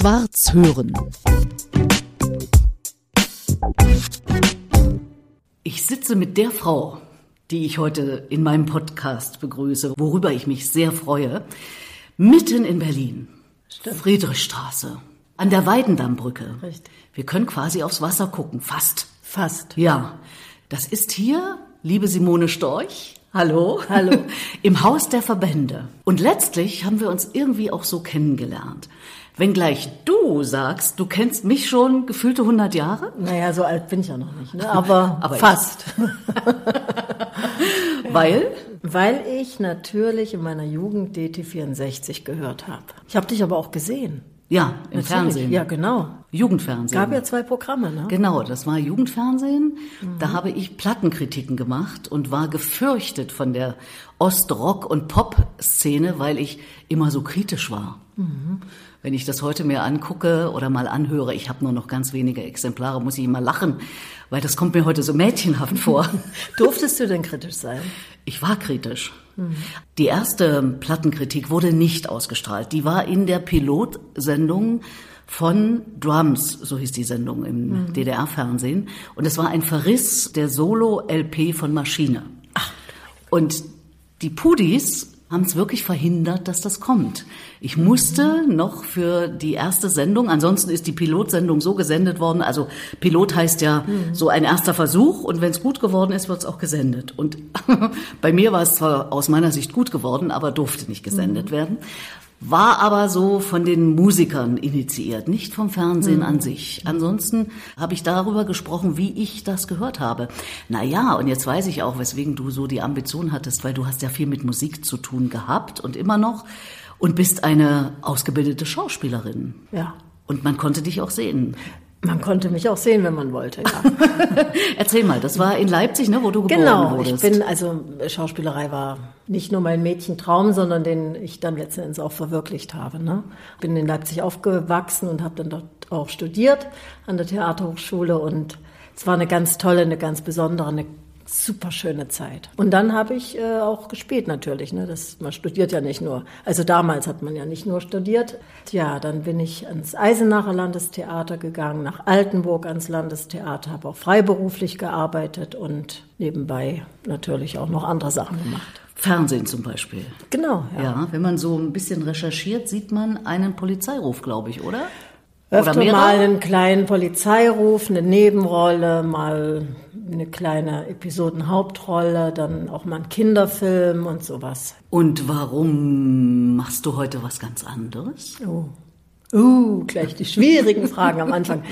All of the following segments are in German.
Schwarz hören. Ich sitze mit der Frau, die ich heute in meinem Podcast begrüße, worüber ich mich sehr freue, mitten in Berlin. Stimmt. Friedrichstraße. An der Weidendammbrücke. Richtig. Wir können quasi aufs Wasser gucken. Fast. Fast. Ja. Das ist hier, liebe Simone Storch. Hallo. Hallo. Im Haus der Verbände. Und letztlich haben wir uns irgendwie auch so kennengelernt. Wenngleich du sagst, du kennst mich schon gefühlte 100 Jahre? Naja, so alt bin ich ja noch nicht, ne? aber, aber fast. Weil? Weil ich natürlich in meiner Jugend DT64 gehört habe. Ich habe dich aber auch gesehen. Ja, im Natürlich. Fernsehen. Ja, genau. Jugendfernsehen. Gab ja zwei Programme, ne? Genau, das war Jugendfernsehen. Mhm. Da habe ich Plattenkritiken gemacht und war gefürchtet von der Ostrock- und Pop-Szene, weil ich immer so kritisch war. Mhm. Wenn ich das heute mir angucke oder mal anhöre, ich habe nur noch ganz wenige Exemplare, muss ich immer lachen, weil das kommt mir heute so mädchenhaft vor. Durftest du denn kritisch sein? Ich war kritisch. Mhm. Die erste Plattenkritik wurde nicht ausgestrahlt. Die war in der Pilotsendung von Drums, so hieß die Sendung im mhm. DDR-Fernsehen. Und es war ein Verriss der Solo-LP von Maschine. Ach. Und die Pudis haben es wirklich verhindert, dass das kommt. Ich musste noch für die erste Sendung, ansonsten ist die Pilotsendung so gesendet worden, also Pilot heißt ja mhm. so ein erster Versuch und wenn es gut geworden ist, wird es auch gesendet. Und bei mir war es zwar aus meiner Sicht gut geworden, aber durfte nicht gesendet mhm. werden war aber so von den Musikern initiiert, nicht vom Fernsehen mhm. an sich. Ansonsten habe ich darüber gesprochen, wie ich das gehört habe. Na ja, und jetzt weiß ich auch, weswegen du so die Ambition hattest, weil du hast ja viel mit Musik zu tun gehabt und immer noch und bist eine ausgebildete Schauspielerin. Ja. Und man konnte dich auch sehen. Man konnte mich auch sehen, wenn man wollte. Ja. Erzähl mal, das war in Leipzig, ne, wo du geboren genau, wurdest. Genau, ich bin also Schauspielerei war nicht nur mein Mädchentraum, sondern den ich dann letzten Endes auch verwirklicht habe. Ne? Bin in Leipzig aufgewachsen und habe dann dort auch studiert an der Theaterhochschule und es war eine ganz tolle, eine ganz besondere, eine super schöne Zeit. Und dann habe ich äh, auch gespielt natürlich. Ne? Das, man studiert ja nicht nur. Also damals hat man ja nicht nur studiert. Ja, dann bin ich ans Eisenacher Landestheater gegangen, nach Altenburg ans Landestheater, habe auch freiberuflich gearbeitet und nebenbei natürlich auch noch andere Sachen gemacht. Fernsehen zum Beispiel. Genau. Ja. ja, wenn man so ein bisschen recherchiert, sieht man einen Polizeiruf, glaube ich, oder? Öfter mal einen kleinen Polizeiruf, eine Nebenrolle, mal eine kleine Episodenhauptrolle, dann auch mal einen Kinderfilm und sowas. Und warum machst du heute was ganz anderes? Oh. Uh, gleich die schwierigen Fragen am Anfang.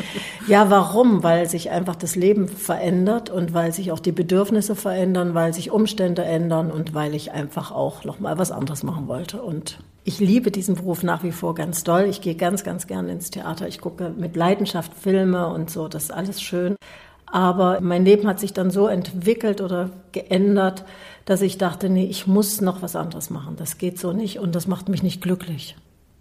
Ja, warum? Weil sich einfach das Leben verändert und weil sich auch die Bedürfnisse verändern, weil sich Umstände ändern und weil ich einfach auch noch mal was anderes machen wollte. Und ich liebe diesen Beruf nach wie vor ganz doll. Ich gehe ganz, ganz gerne ins Theater. Ich gucke mit Leidenschaft Filme und so. Das ist alles schön. Aber mein Leben hat sich dann so entwickelt oder geändert, dass ich dachte, nee, ich muss noch was anderes machen. Das geht so nicht und das macht mich nicht glücklich.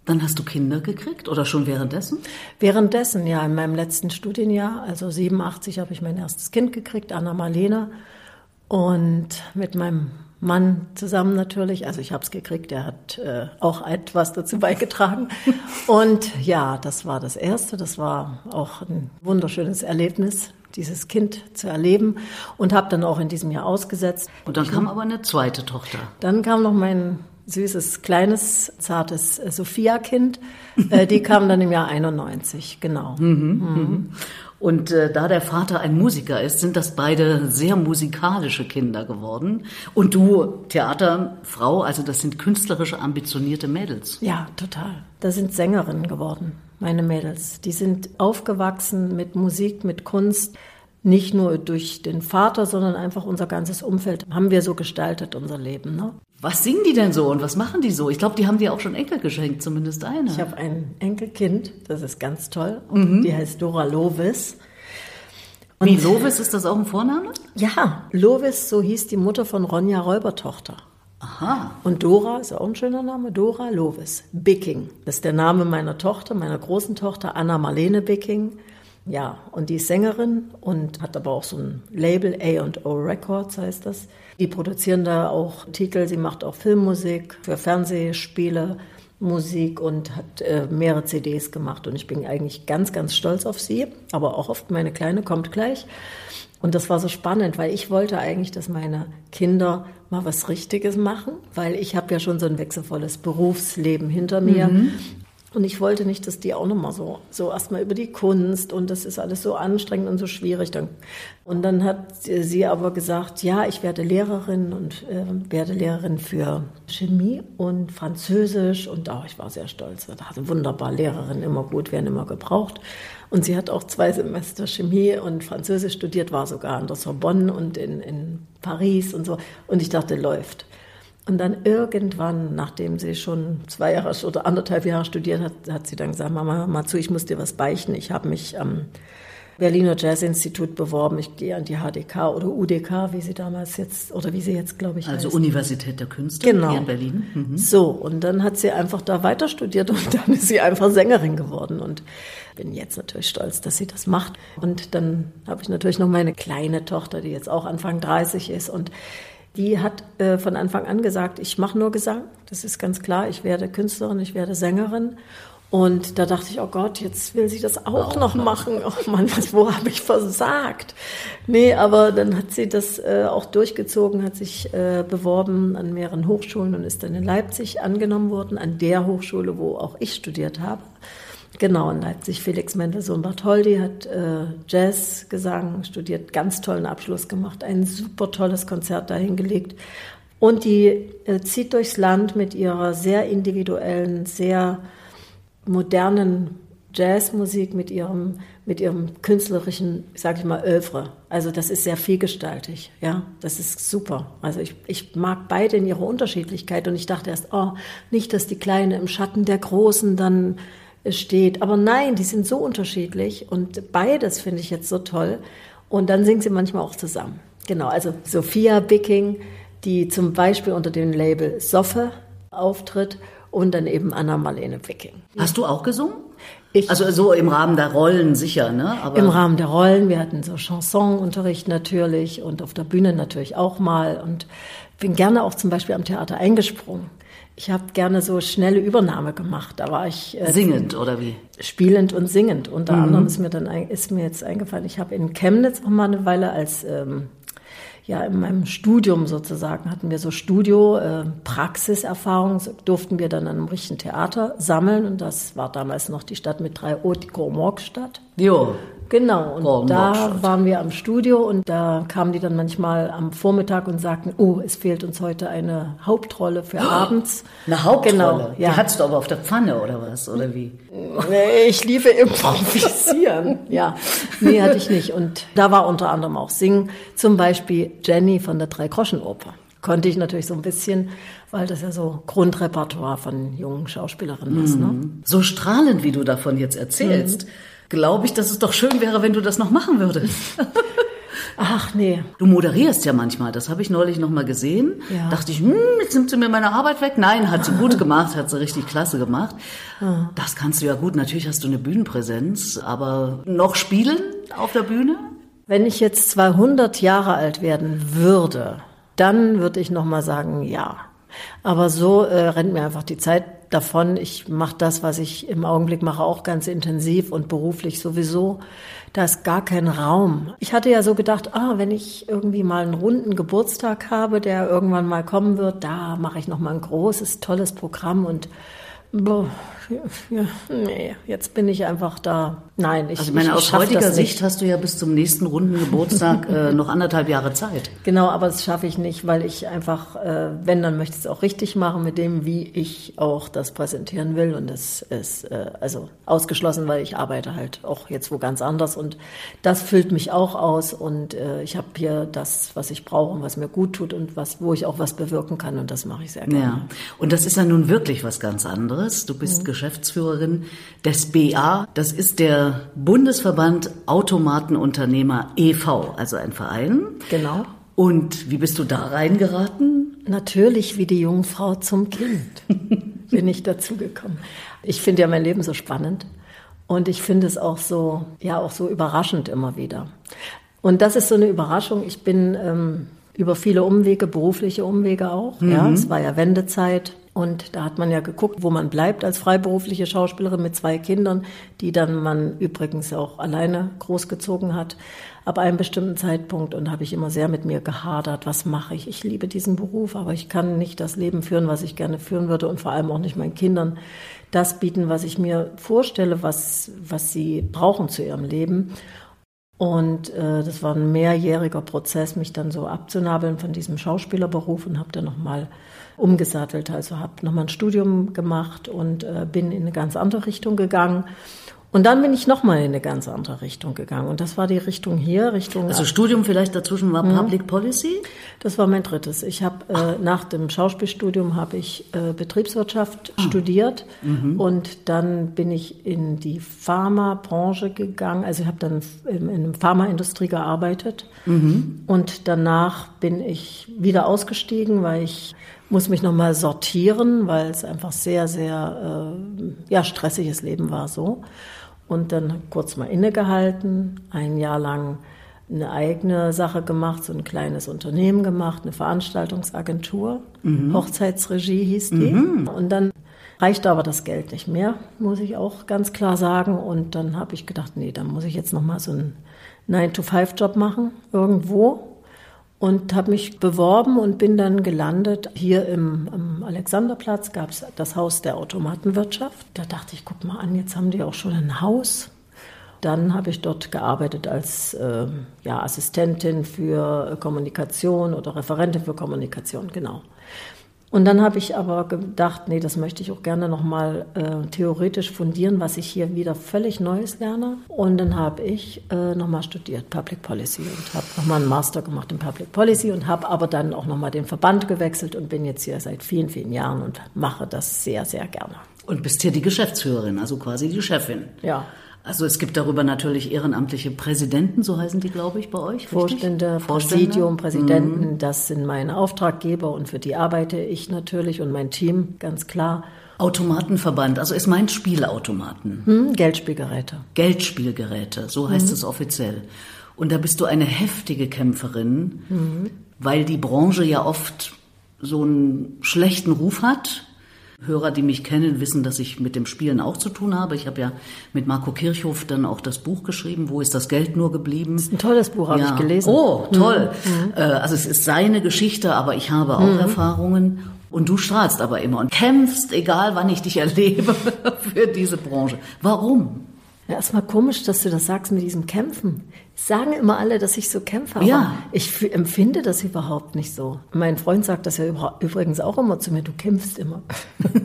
Dann hast du Kinder gekriegt oder schon währenddessen? Währenddessen, ja, in meinem letzten Studienjahr, also 87, habe ich mein erstes Kind gekriegt, Anna Marlene. Und mit meinem Mann zusammen natürlich, also ich habe es gekriegt, er hat äh, auch etwas dazu beigetragen. Und ja, das war das Erste, das war auch ein wunderschönes Erlebnis, dieses Kind zu erleben und habe dann auch in diesem Jahr ausgesetzt. Und dann kam aber eine zweite Tochter. Dann kam noch mein süßes, kleines, zartes Sophia-Kind. Äh, die kam dann im Jahr 91, genau. Mhm, mhm. mhm. Und äh, da der Vater ein Musiker ist, sind das beide sehr musikalische Kinder geworden. Und du, Theaterfrau, also das sind künstlerisch ambitionierte Mädels. Ja, total. Das sind Sängerinnen geworden, meine Mädels. Die sind aufgewachsen mit Musik, mit Kunst. Nicht nur durch den Vater, sondern einfach unser ganzes Umfeld haben wir so gestaltet, unser Leben. Ne? Was singen die denn so und was machen die so? Ich glaube, die haben dir auch schon Enkel geschenkt, zumindest eine. Ich habe ein Enkelkind, das ist ganz toll. Mhm. Die heißt Dora Lovis. Und Wie, Lovis, ist das auch ein Vorname? Ja, Lovis, so hieß die Mutter von Ronja Räubertochter. Aha. Und Dora ist auch ein schöner Name, Dora Lovis. Bicking, das ist der Name meiner Tochter, meiner großen Tochter, Anna Marlene Bicking. Ja, und die ist Sängerin und hat aber auch so ein Label, A&O Records heißt das. Die produzieren da auch Titel, sie macht auch Filmmusik für Fernsehspiele Musik und hat äh, mehrere CDs gemacht. Und ich bin eigentlich ganz, ganz stolz auf sie, aber auch auf meine Kleine, kommt gleich. Und das war so spannend, weil ich wollte eigentlich, dass meine Kinder mal was Richtiges machen, weil ich habe ja schon so ein wechselvolles Berufsleben hinter mir. Mhm. Und ich wollte nicht, dass die auch nochmal so, so erstmal über die Kunst und das ist alles so anstrengend und so schwierig. Und dann hat sie aber gesagt, ja, ich werde Lehrerin und äh, werde Lehrerin für Chemie und Französisch. Und oh, ich war sehr stolz. Da hatte wunderbar Lehrerin, immer gut, werden immer gebraucht. Und sie hat auch zwei Semester Chemie und Französisch studiert, war sogar an der Sorbonne und in, in Paris und so. Und ich dachte, läuft. Und dann irgendwann, nachdem sie schon zwei Jahre oder anderthalb Jahre studiert hat, hat sie dann gesagt, Mama, mal zu, ich muss dir was beichten. Ich habe mich am Berliner Jazzinstitut beworben. Ich gehe an die HDK oder UDK, wie sie damals jetzt, oder wie sie jetzt, glaube ich, Also heißt. Universität der Künste genau. hier in Berlin. Mhm. So, und dann hat sie einfach da weiter studiert und dann ist sie einfach Sängerin geworden. Und bin jetzt natürlich stolz, dass sie das macht. Und dann habe ich natürlich noch meine kleine Tochter, die jetzt auch Anfang 30 ist und die hat äh, von Anfang an gesagt, ich mache nur Gesang. Das ist ganz klar. Ich werde Künstlerin, ich werde Sängerin. Und da dachte ich, oh Gott, jetzt will sie das auch noch machen. Oh Mann, was, wo habe ich versagt? Nee, aber dann hat sie das äh, auch durchgezogen, hat sich äh, beworben an mehreren Hochschulen und ist dann in Leipzig angenommen worden, an der Hochschule, wo auch ich studiert habe. Genau, in Leipzig. Felix Mendelssohn Bartholdy hat äh, Jazzgesang studiert, ganz tollen Abschluss gemacht, ein super tolles Konzert dahingelegt. Und die äh, zieht durchs Land mit ihrer sehr individuellen, sehr modernen Jazzmusik, mit ihrem, mit ihrem künstlerischen, sag ich mal, Övre. Also das ist sehr vielgestaltig, ja, das ist super. Also ich, ich mag beide in ihrer Unterschiedlichkeit und ich dachte erst, oh, nicht, dass die Kleine im Schatten der Großen dann steht. Aber nein, die sind so unterschiedlich und beides finde ich jetzt so toll. Und dann singen sie manchmal auch zusammen. Genau, also Sophia Bicking, die zum Beispiel unter dem Label Soffe auftritt und dann eben Anna-Marlene Bicking. Hast du auch gesungen? Ich, also so im Rahmen der Rollen sicher, ne? Aber Im Rahmen der Rollen. Wir hatten so Chansonunterricht natürlich und auf der Bühne natürlich auch mal und bin gerne auch zum Beispiel am Theater eingesprungen. Ich habe gerne so schnelle Übernahme gemacht. Da war ich äh, singend oder wie? Spielend und singend. Unter mhm. anderem ist mir dann ist mir jetzt eingefallen. Ich habe in Chemnitz auch mal eine Weile als ähm, ja in meinem Studium sozusagen hatten wir so Studio äh, Praxiserfahrung so durften wir dann an einem richtigen Theater sammeln und das war damals noch die Stadt mit drei O, die Kormorg-Stadt. Jo. Genau, und oh, da waren wir am Studio und da kamen die dann manchmal am Vormittag und sagten, oh, es fehlt uns heute eine Hauptrolle für oh, abends. Eine Hauptrolle? Genau, ja. Die hattest du aber auf der Pfanne oder was, oder wie? Nee, ich liebe improvisieren. ja, nee, hatte ich nicht. Und da war unter anderem auch Singen, zum Beispiel Jenny von der Drei-Groschen-Oper. Konnte ich natürlich so ein bisschen, weil das ja so Grundrepertoire von jungen Schauspielerinnen ist. Ne? Mhm. So strahlend, wie du davon jetzt erzählst. Mhm glaube ich, dass es doch schön wäre, wenn du das noch machen würdest. Ach nee. Du moderierst ja manchmal, das habe ich neulich noch mal gesehen. Ja. Dachte ich, hm, jetzt nimmt sie mir meine Arbeit weg. Nein, hat sie gut gemacht, hat sie richtig klasse gemacht. Ja. Das kannst du ja gut. Natürlich hast du eine Bühnenpräsenz, aber noch spielen auf der Bühne? Wenn ich jetzt 200 Jahre alt werden würde, dann würde ich noch mal sagen, ja. Aber so äh, rennt mir einfach die Zeit davon. Ich mache das, was ich im Augenblick mache, auch ganz intensiv und beruflich sowieso. Da ist gar kein Raum. Ich hatte ja so gedacht, ah, wenn ich irgendwie mal einen runden Geburtstag habe, der irgendwann mal kommen wird, da mache ich noch mal ein großes, tolles Programm und boah, ja, nee, jetzt bin ich einfach da. Nein, ich Also ich meine, ich, aus heutiger Sicht hast du ja bis zum nächsten runden Geburtstag äh, noch anderthalb Jahre Zeit. Genau, aber das schaffe ich nicht, weil ich einfach, äh, wenn, dann möchte ich es auch richtig machen mit dem, wie ich auch das präsentieren will. Und das ist äh, also ausgeschlossen, weil ich arbeite halt auch jetzt wo ganz anders. Und das füllt mich auch aus. Und äh, ich habe hier das, was ich brauche und was mir gut tut und was, wo ich auch was bewirken kann. Und das mache ich sehr gerne. Ja. Und das ist ja nun wirklich was ganz anderes. Du bist mhm. Geschäftsführerin des BA. Das ist der Bundesverband Automatenunternehmer e.V., also ein Verein. Genau. Und wie bist du da reingeraten? Natürlich wie die Jungfrau zum Kind bin ich dazugekommen. Ich finde ja mein Leben so spannend und ich finde es auch so, ja, auch so überraschend immer wieder. Und das ist so eine Überraschung. Ich bin ähm, über viele Umwege, berufliche Umwege auch. Mhm. Ja, es war ja Wendezeit Und da hat man ja geguckt, wo man bleibt als freiberufliche Schauspielerin mit zwei Kindern, die dann man übrigens auch alleine großgezogen hat, ab einem bestimmten Zeitpunkt. Und habe ich immer sehr mit mir gehadert, was mache ich? Ich liebe diesen Beruf, aber ich kann nicht das Leben führen, was ich gerne führen würde und vor allem auch nicht meinen Kindern das bieten, was ich mir vorstelle, was, was sie brauchen zu ihrem Leben. Und äh, das war ein mehrjähriger Prozess, mich dann so abzunabeln von diesem Schauspielerberuf und habe dann nochmal umgesattelt. Also habe nochmal ein Studium gemacht und äh, bin in eine ganz andere Richtung gegangen und dann bin ich nochmal in eine ganz andere Richtung gegangen. Und das war die Richtung hier, Richtung. Also Studium vielleicht dazwischen war mhm. Public Policy? Das war mein drittes. Ich habe äh, nach dem Schauspielstudium habe ich äh, Betriebswirtschaft ah. studiert mhm. und dann bin ich in die Pharmabranche gegangen. Also ich habe dann in, in der Pharmaindustrie gearbeitet mhm. und danach bin ich wieder ausgestiegen, weil ich muss mich nochmal sortieren, weil es einfach sehr, sehr äh, ja, stressiges Leben war so und dann kurz mal innegehalten, ein Jahr lang eine eigene Sache gemacht, so ein kleines Unternehmen gemacht, eine Veranstaltungsagentur, mhm. Hochzeitsregie hieß die. Mhm. Und dann reichte aber das Geld nicht mehr, muss ich auch ganz klar sagen. Und dann habe ich gedacht, nee, dann muss ich jetzt noch mal so einen 9-to-5-Job machen irgendwo und habe mich beworben und bin dann gelandet. Hier im, im Alexanderplatz gab es das Haus der Automatenwirtschaft. Da dachte ich, guck mal an, jetzt haben die auch schon ein Haus. Dann habe ich dort gearbeitet als äh, ja, Assistentin für Kommunikation oder Referentin für Kommunikation, genau. Und dann habe ich aber gedacht, nee, das möchte ich auch gerne nochmal äh, theoretisch fundieren, was ich hier wieder völlig Neues lerne. Und dann habe ich äh, nochmal studiert, Public Policy, und habe nochmal einen Master gemacht in Public Policy und habe aber dann auch nochmal den Verband gewechselt und bin jetzt hier seit vielen, vielen Jahren und mache das sehr, sehr gerne. Und bist hier die Geschäftsführerin, also quasi die Chefin. Ja. Also es gibt darüber natürlich ehrenamtliche Präsidenten, so heißen die, glaube ich, bei euch. Vorstände, Vorstände, Präsidium, Präsidenten, mhm. das sind meine Auftraggeber und für die arbeite ich natürlich und mein Team, ganz klar. Automatenverband, also es meint Spielautomaten. Hm, Geldspielgeräte. Geldspielgeräte, so heißt mhm. es offiziell. Und da bist du eine heftige Kämpferin, mhm. weil die Branche ja oft so einen schlechten Ruf hat Hörer, die mich kennen, wissen, dass ich mit dem Spielen auch zu tun habe. Ich habe ja mit Marco Kirchhoff dann auch das Buch geschrieben, Wo ist das Geld nur geblieben? Das ist ein tolles Buch, habe ja. ich gelesen. Oh, toll. Mhm. Äh, also es ist seine Geschichte, aber ich habe auch mhm. Erfahrungen. Und du strahlst aber immer und kämpfst, egal wann ich dich erlebe, für diese Branche. Warum? Ja, erstmal komisch, dass du das sagst mit diesem Kämpfen. Sagen immer alle, dass ich so kämpfe, aber ja. ich empfinde das überhaupt nicht so. Mein Freund sagt das ja übrigens auch immer zu mir, du kämpfst immer.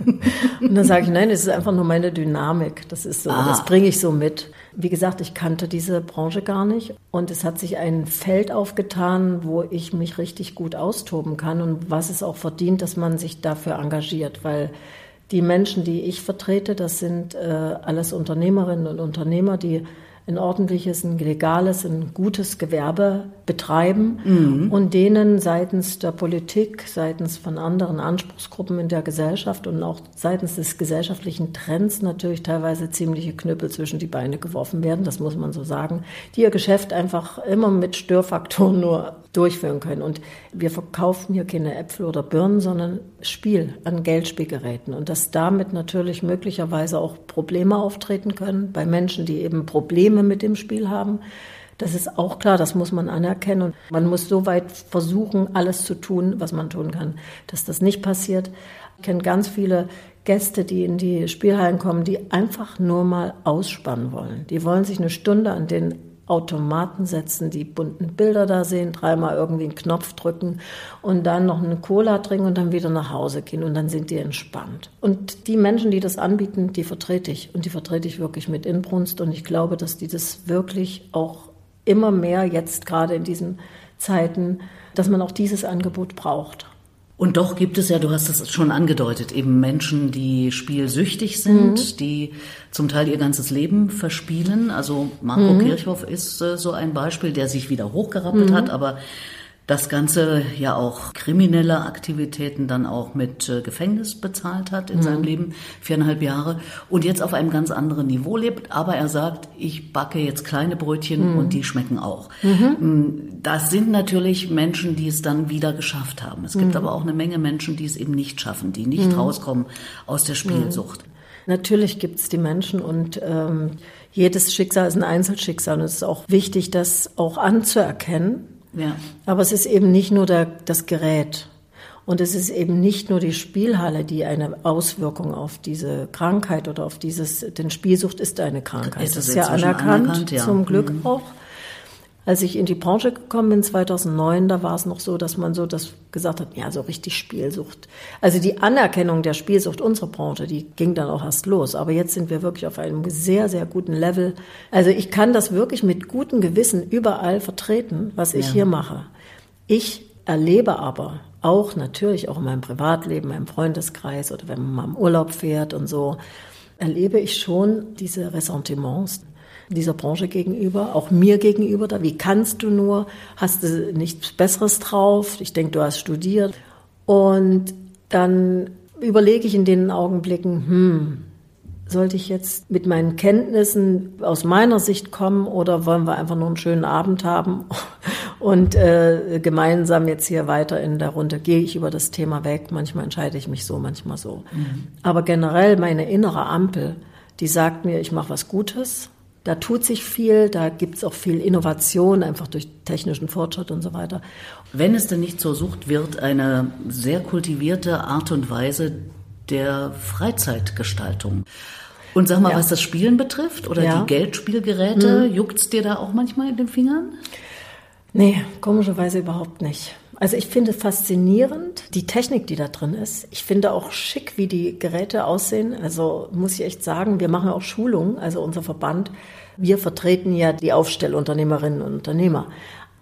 und dann sage ich, nein, es ist einfach nur meine Dynamik. Das ist so, ah. das bringe ich so mit. Wie gesagt, ich kannte diese Branche gar nicht und es hat sich ein Feld aufgetan, wo ich mich richtig gut austoben kann und was es auch verdient, dass man sich dafür engagiert, weil die Menschen, die ich vertrete, das sind äh, alles Unternehmerinnen und Unternehmer, die ein ordentliches, ein legales, ein gutes Gewerbe betreiben mhm. und denen seitens der Politik, seitens von anderen Anspruchsgruppen in der Gesellschaft und auch seitens des gesellschaftlichen Trends natürlich teilweise ziemliche Knüppel zwischen die Beine geworfen werden, das muss man so sagen, die ihr Geschäft einfach immer mit Störfaktoren nur durchführen können. Und wir verkaufen hier keine Äpfel oder Birnen, sondern Spiel an Geldspielgeräten. Und dass damit natürlich möglicherweise auch Probleme auftreten können bei Menschen, die eben Probleme mit dem Spiel haben. Das ist auch klar, das muss man anerkennen. Und man muss so weit versuchen, alles zu tun, was man tun kann, dass das nicht passiert. Ich kenne ganz viele Gäste, die in die Spielhallen kommen, die einfach nur mal ausspannen wollen. Die wollen sich eine Stunde an den Automaten setzen, die bunten Bilder da sehen, dreimal irgendwie einen Knopf drücken und dann noch eine Cola trinken und dann wieder nach Hause gehen und dann sind die entspannt. Und die Menschen, die das anbieten, die vertrete ich und die vertrete ich wirklich mit Inbrunst und ich glaube, dass die das wirklich auch immer mehr jetzt gerade in diesen Zeiten, dass man auch dieses Angebot braucht. Und doch gibt es ja, du hast es schon angedeutet, eben Menschen, die spielsüchtig sind, mhm. die zum Teil ihr ganzes Leben verspielen. Also Marco mhm. Kirchhoff ist äh, so ein Beispiel, der sich wieder hochgerappelt mhm. hat, aber das Ganze ja auch kriminelle Aktivitäten dann auch mit äh, Gefängnis bezahlt hat in mhm. seinem Leben, viereinhalb Jahre, und jetzt auf einem ganz anderen Niveau lebt. Aber er sagt, ich backe jetzt kleine Brötchen mhm. und die schmecken auch. Mhm. Mm, das sind natürlich Menschen, die es dann wieder geschafft haben. Es gibt mhm. aber auch eine Menge Menschen, die es eben nicht schaffen, die nicht mhm. rauskommen aus der Spielsucht. Natürlich gibt es die Menschen und ähm, jedes Schicksal ist ein Einzelschicksal und es ist auch wichtig, das auch anzuerkennen ja. Aber es ist eben nicht nur der, das Gerät. Und es ist eben nicht nur die Spielhalle, die eine Auswirkung auf diese Krankheit oder auf dieses, denn Spielsucht ist eine Krankheit. Ist das ist ja anerkannt, anerkannt ja. zum Glück mhm. auch. Als ich in die Branche gekommen bin, 2009, da war es noch so, dass man so das gesagt hat, ja, so richtig Spielsucht. Also die Anerkennung der Spielsucht unserer Branche, die ging dann auch erst los. Aber jetzt sind wir wirklich auf einem sehr, sehr guten Level. Also ich kann das wirklich mit gutem Gewissen überall vertreten, was ich ja. hier mache. Ich erlebe aber auch natürlich auch in meinem Privatleben, meinem Freundeskreis oder wenn man mal im Urlaub fährt und so, erlebe ich schon diese Ressentiments dieser Branche gegenüber, auch mir gegenüber. Da, wie kannst du nur? Hast du nichts Besseres drauf? Ich denke, du hast studiert. Und dann überlege ich in den Augenblicken, hm, sollte ich jetzt mit meinen Kenntnissen aus meiner Sicht kommen oder wollen wir einfach nur einen schönen Abend haben und äh, gemeinsam jetzt hier weiter in der Runde gehe ich über das Thema weg. Manchmal entscheide ich mich so, manchmal so. Mhm. Aber generell meine innere Ampel, die sagt mir, ich mache was Gutes da tut sich viel, da gibt es auch viel Innovation, einfach durch technischen Fortschritt und so weiter. Wenn es denn nicht zur Sucht wird, eine sehr kultivierte Art und Weise der Freizeitgestaltung. Und sag mal, ja. was das Spielen betrifft oder ja. die Geldspielgeräte, mhm. juckt's dir da auch manchmal in den Fingern? Nee, komischerweise überhaupt nicht. Also ich finde faszinierend die Technik, die da drin ist. Ich finde auch schick, wie die Geräte aussehen. Also muss ich echt sagen, wir machen auch Schulungen, also unser Verband. Wir vertreten ja die Aufstellunternehmerinnen und Unternehmer.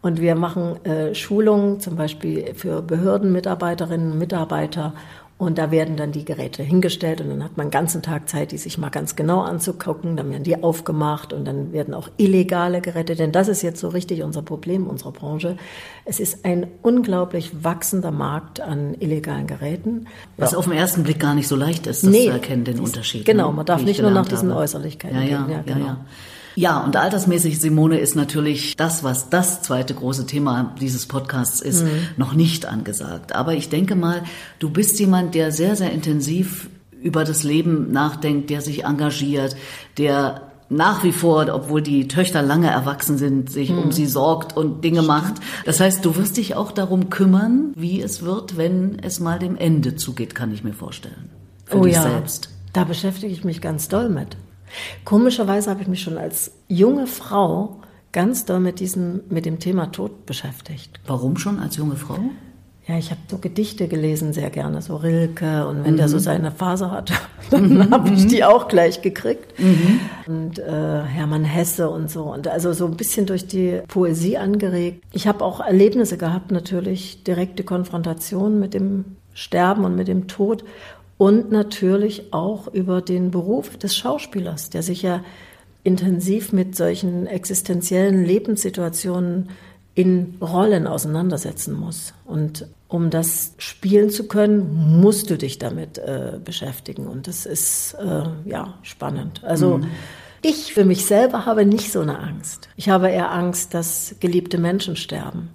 Und wir machen äh, Schulungen zum Beispiel für Behördenmitarbeiterinnen und Mitarbeiter und da werden dann die Geräte hingestellt und dann hat man den ganzen Tag Zeit, die sich mal ganz genau anzugucken. Dann werden die aufgemacht und dann werden auch illegale Geräte, denn das ist jetzt so richtig unser Problem unserer Branche. Es ist ein unglaublich wachsender Markt an illegalen Geräten. Was ja. auf den ersten Blick gar nicht so leicht ist, das nee, zu erkennen, den Unterschied. Genau, ne, man darf nicht nur nach diesen habe. Äußerlichkeiten ja, ja, gehen. Ja, genau. Ja, ja. Ja, und altersmäßig, Simone, ist natürlich das, was das zweite große Thema dieses Podcasts ist, mhm. noch nicht angesagt. Aber ich denke mal, du bist jemand, der sehr, sehr intensiv über das Leben nachdenkt, der sich engagiert, der nach wie vor, obwohl die Töchter lange erwachsen sind, sich hm. um sie sorgt und Dinge macht. Das heißt, du wirst dich auch darum kümmern, wie es wird, wenn es mal dem Ende zugeht, kann ich mir vorstellen. Für oh dich ja. selbst. Da beschäftige ich mich ganz doll mit. Komischerweise habe ich mich schon als junge Frau ganz doll mit diesem, mit dem Thema Tod beschäftigt. Warum schon als junge Frau? Ja, ich habe so Gedichte gelesen, sehr gerne, so Rilke. Und wenn mhm. der so mhm. seine Phase hat, dann mhm. habe ich die auch gleich gekriegt. Mhm. Und äh, Hermann Hesse und so. Und also so ein bisschen durch die Poesie angeregt. Ich habe auch Erlebnisse gehabt, natürlich direkte Konfrontation mit dem Sterben und mit dem Tod und natürlich auch über den Beruf des Schauspielers, der sich ja intensiv mit solchen existenziellen Lebenssituationen in Rollen auseinandersetzen muss. Und um das spielen zu können, musst du dich damit äh, beschäftigen. Und das ist äh, ja spannend. Also mhm. ich für mich selber habe nicht so eine Angst. Ich habe eher Angst, dass geliebte Menschen sterben,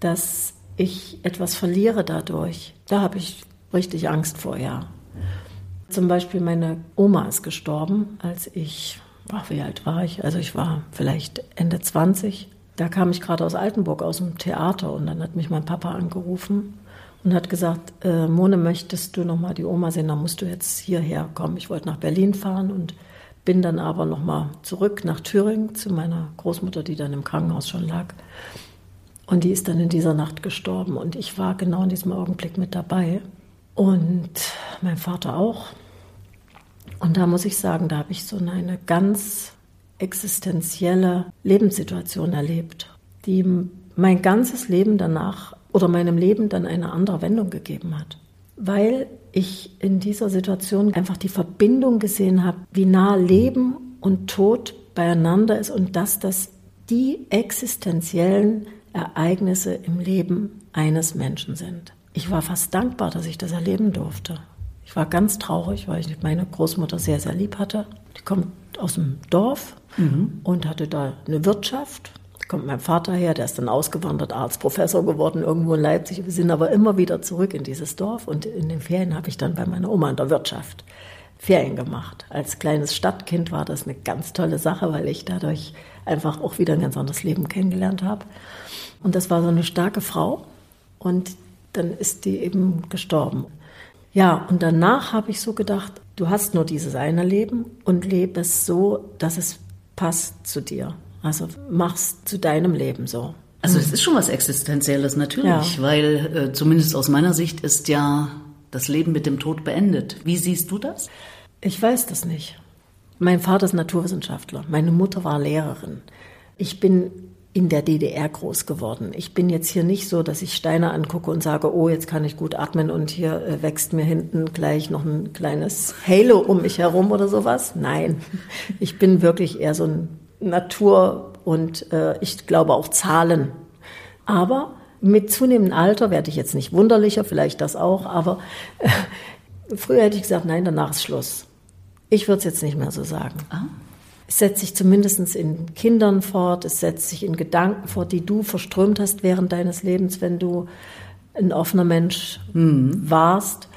dass ich etwas verliere dadurch. Da habe ich richtig Angst vor, ja. Zum Beispiel meine Oma ist gestorben, als ich, ach, wie alt war ich? Also ich war vielleicht Ende 20. Da kam ich gerade aus Altenburg, aus dem Theater und dann hat mich mein Papa angerufen und hat gesagt, äh, Mone, möchtest du nochmal die Oma sehen? Dann musst du jetzt hierher kommen. Ich wollte nach Berlin fahren und bin dann aber nochmal zurück nach Thüringen zu meiner Großmutter, die dann im Krankenhaus schon lag. Und die ist dann in dieser Nacht gestorben und ich war genau in diesem Augenblick mit dabei. Und mein Vater auch. Und da muss ich sagen, da habe ich so eine ganz existenzielle Lebenssituation erlebt, die mein ganzes Leben danach oder meinem Leben dann eine andere Wendung gegeben hat. Weil ich in dieser Situation einfach die Verbindung gesehen habe, wie nah Leben und Tod beieinander ist und dass das die existenziellen Ereignisse im Leben eines Menschen sind. Ich war fast dankbar, dass ich das erleben durfte. Ich war ganz traurig, weil ich meine Großmutter sehr, sehr lieb hatte. Die kommt aus dem Dorf mhm. und hatte da eine Wirtschaft. Da kommt mein Vater her, der ist dann ausgewandert, Arzt, Professor geworden irgendwo in Leipzig. Wir sind aber immer wieder zurück in dieses Dorf und in den Ferien habe ich dann bei meiner Oma in der Wirtschaft Ferien gemacht. Als kleines Stadtkind war das eine ganz tolle Sache, weil ich dadurch einfach auch wieder ein ganz anderes Leben kennengelernt habe. Und das war so eine starke Frau und dann ist die eben gestorben. Ja, und danach habe ich so gedacht, du hast nur dieses eine Leben und lebe es so, dass es passt zu dir. Also mach's zu deinem Leben so. Also es ist schon was Existenzielles natürlich, ja. weil äh, zumindest aus meiner Sicht ist ja das Leben mit dem Tod beendet. Wie siehst du das? Ich weiß das nicht. Mein Vater ist Naturwissenschaftler, meine Mutter war Lehrerin. Ich bin in der DDR groß geworden. Ich bin jetzt hier nicht so, dass ich Steine angucke und sage, oh, jetzt kann ich gut atmen und hier äh, wächst mir hinten gleich noch ein kleines Halo um mich herum oder sowas. Nein, ich bin wirklich eher so ein Natur und äh, ich glaube auch Zahlen. Aber mit zunehmendem Alter werde ich jetzt nicht wunderlicher, vielleicht das auch, aber äh, früher hätte ich gesagt, nein, danach ist Schluss. Ich würde es jetzt nicht mehr so sagen. Ah. Es setzt sich zumindest in Kindern fort, es setzt sich in Gedanken fort, die du verströmt hast während deines Lebens, wenn du ein offener Mensch mhm. warst.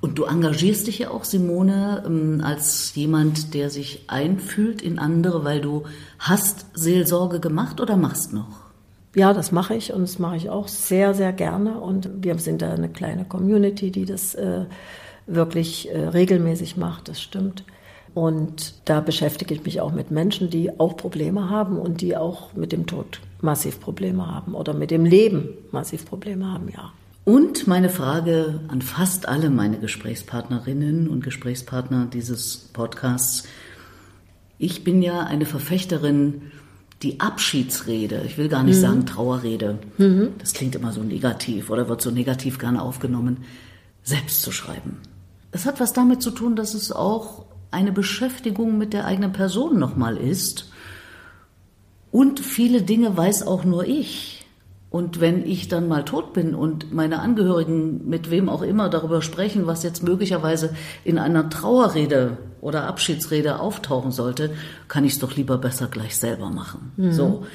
Und du engagierst dich ja auch, Simone, ähm, als jemand, der sich einfühlt in andere, weil du hast Seelsorge gemacht oder machst noch? Ja, das mache ich und das mache ich auch sehr, sehr gerne. Und wir sind da eine kleine Community, die das äh, wirklich äh, regelmäßig macht, das stimmt. Und da beschäftige ich mich auch mit Menschen, die auch Probleme haben und die auch mit dem Tod massiv Probleme haben oder mit dem Leben massiv Probleme haben, ja. Und meine Frage an fast alle meine Gesprächspartnerinnen und Gesprächspartner dieses Podcasts. Ich bin ja eine Verfechterin, die Abschiedsrede, ich will gar nicht mhm. sagen Trauerrede, mhm. das klingt immer so negativ oder wird so negativ gerne aufgenommen, selbst zu schreiben. Es hat was damit zu tun, dass es auch eine Beschäftigung mit der eigenen Person nochmal ist. Und viele Dinge weiß auch nur ich. Und wenn ich dann mal tot bin und meine Angehörigen mit wem auch immer darüber sprechen, was jetzt möglicherweise in einer Trauerrede oder Abschiedsrede auftauchen sollte, kann ich es doch lieber besser gleich selber machen. Mhm. So.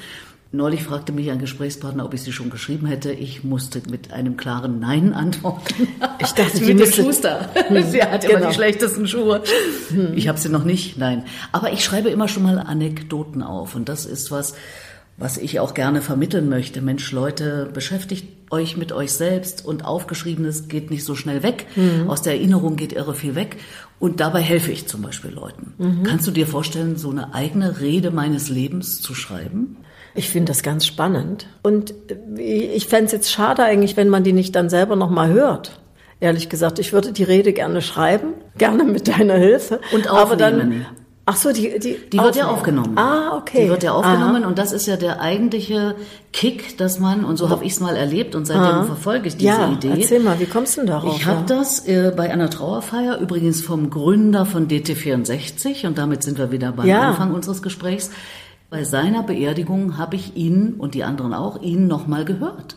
Neulich fragte mich ein Gesprächspartner, ob ich sie schon geschrieben hätte. Ich musste mit einem klaren Nein antworten. Ich dachte, sie mit Schuster. sie hat genau. immer die schlechtesten Schuhe. Hm. Ich habe sie noch nicht, nein. Aber ich schreibe immer schon mal Anekdoten auf. Und das ist was, was ich auch gerne vermitteln möchte. Mensch, Leute, beschäftigt euch mit euch selbst und Aufgeschriebenes geht nicht so schnell weg. Mhm. Aus der Erinnerung geht irre viel weg. Und dabei helfe ich zum Beispiel Leuten. Mhm. Kannst du dir vorstellen, so eine eigene Rede meines Lebens zu schreiben? Ich finde das ganz spannend. Und ich fände es jetzt schade eigentlich, wenn man die nicht dann selber nochmal hört. Ehrlich gesagt, ich würde die Rede gerne schreiben, gerne mit deiner Hilfe. Und aufnehmen. Aber dann, ach so, die, die, die wird ja aufgenommen. Ah, okay. Die wird ja aufgenommen Aha. und das ist ja der eigentliche Kick, dass man, und so habe ich es mal erlebt und seitdem Aha. verfolge ich diese ja, Idee. erzähl mal, wie kommst du denn darauf? Ich habe das äh, bei einer Trauerfeier, übrigens vom Gründer von DT64 und damit sind wir wieder beim ja. Anfang unseres Gesprächs, bei seiner Beerdigung habe ich ihn und die anderen auch ihn nochmal gehört.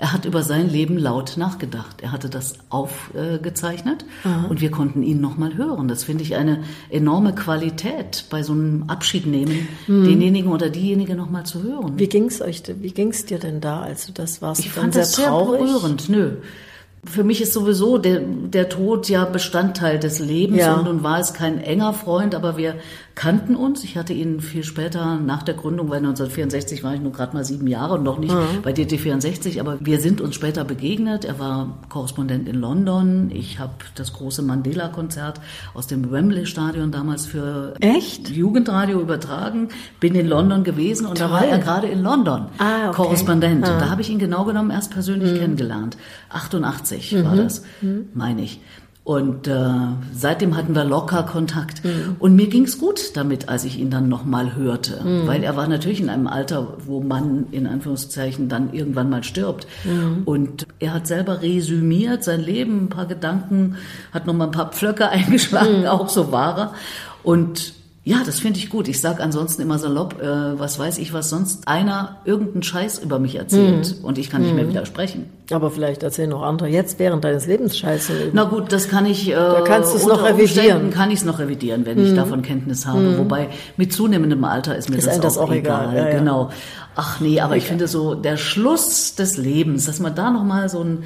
Er hat über sein Leben laut nachgedacht. Er hatte das aufgezeichnet äh, und wir konnten ihn nochmal hören. Das finde ich eine enorme Qualität, bei so einem Abschied nehmen, mhm. denjenigen oder diejenige nochmal zu hören. Wie ging's euch, wie ging's dir denn da, als du das warst? Ich fand das sehr traurig? berührend. Nö. Für mich ist sowieso der, der Tod ja Bestandteil des Lebens ja. und nun war es kein enger Freund, aber wir kannten uns. Ich hatte ihn viel später nach der Gründung, weil 1964 war ich nur gerade mal sieben Jahre und noch nicht mhm. bei DT64, aber wir sind uns später begegnet. Er war Korrespondent in London. Ich habe das große Mandela-Konzert aus dem Wembley-Stadion damals für Echt? Jugendradio übertragen. Bin in London gewesen und Toll. da war er gerade in London ah, okay. Korrespondent. Ah. Und da habe ich ihn genau genommen erst persönlich mhm. kennengelernt. 88 mhm. war das, mhm. meine ich. Und äh, seitdem hatten wir locker Kontakt. Mhm. Und mir ging's gut damit, als ich ihn dann nochmal hörte. Mhm. Weil er war natürlich in einem Alter, wo man in Anführungszeichen dann irgendwann mal stirbt. Mhm. Und er hat selber resümiert sein Leben, ein paar Gedanken, hat nochmal ein paar Pflöcke eingeschlagen, mhm. auch so war er. Und Ja, das finde ich gut. Ich sage ansonsten immer salopp, äh, was weiß ich, was sonst einer irgendeinen Scheiß über mich erzählt Mhm. und ich kann nicht mehr widersprechen. Aber vielleicht erzählen noch andere jetzt während deines Lebens Scheiße. Na gut, das kann ich. Äh, da kannst du es noch revidieren. Mhm. Kann ich es noch revidieren, wenn ich davon Kenntnis habe. Wobei mit zunehmendem Alter ist mir Ist das, das auch egal, ja, ja. Genau. Ach nee, aber ich finde so der Schluss des Lebens, dass man da noch mal so ein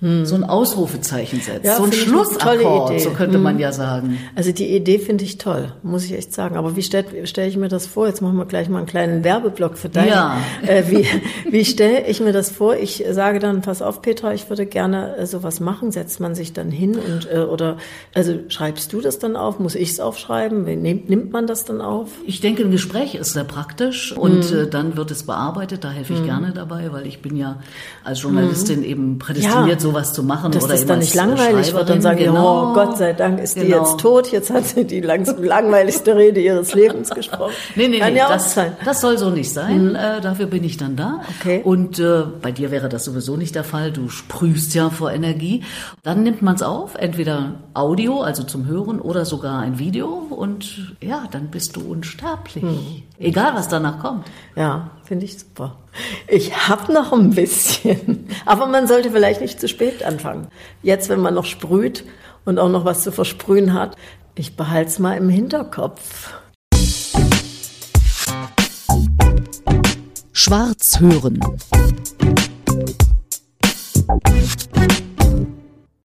so ein Ausrufezeichen setzt, Hm. Ja, so ein Schlussakkord, so könnte man ja sagen. Also die Idee finde ich toll, muss ich echt sagen. Aber wie stelle stell ich mir das vor? Jetzt machen wir gleich mal einen kleinen Werbeblock für deinen. Ja. Äh, wie wie stelle ich mir das vor? Ich sage dann, pass auf, Petra, ich würde gerne äh, sowas machen. Setzt man sich dann hin und äh, oder also schreibst du das dann auf? Muss ich es aufschreiben? Nimmt, nimmt man das dann auf? Ich denke, ein Gespräch ist sehr praktisch und Hm. äh, dann wird es bearbeitet. Da helfe ich gerne dabei, weil ich bin ja als Journalistin eben prädestiniert, Hm. Ja. Sowas zu machen. Dass oder das dann nicht langweilig wird, dann Schreiberin. sagen die, Genau. oh Gott sei Dank ist die Genau. jetzt tot, jetzt hat sie die lang langweiligste Rede ihres Lebens gesprochen. Nee, nee, Kann nee, ja auch das, sein. das soll so nicht sein. Äh, dafür bin ich dann da. Okay. Und äh, bei dir wäre das sowieso nicht der Fall. Du sprühst ja vor Energie. Dann nimmt man es auf, entweder Audio, also zum Hören, oder sogar ein Video. Und ja, dann bist du unsterblich. Hm. Egal, was danach kommt. Ja, finde ich super. Ich habe noch ein bisschen. Aber man sollte vielleicht nicht zu spät anfangen. Jetzt, wenn man noch sprüht und auch noch was zu versprühen hat, ich behalte es mal im Hinterkopf. Schwarz hören.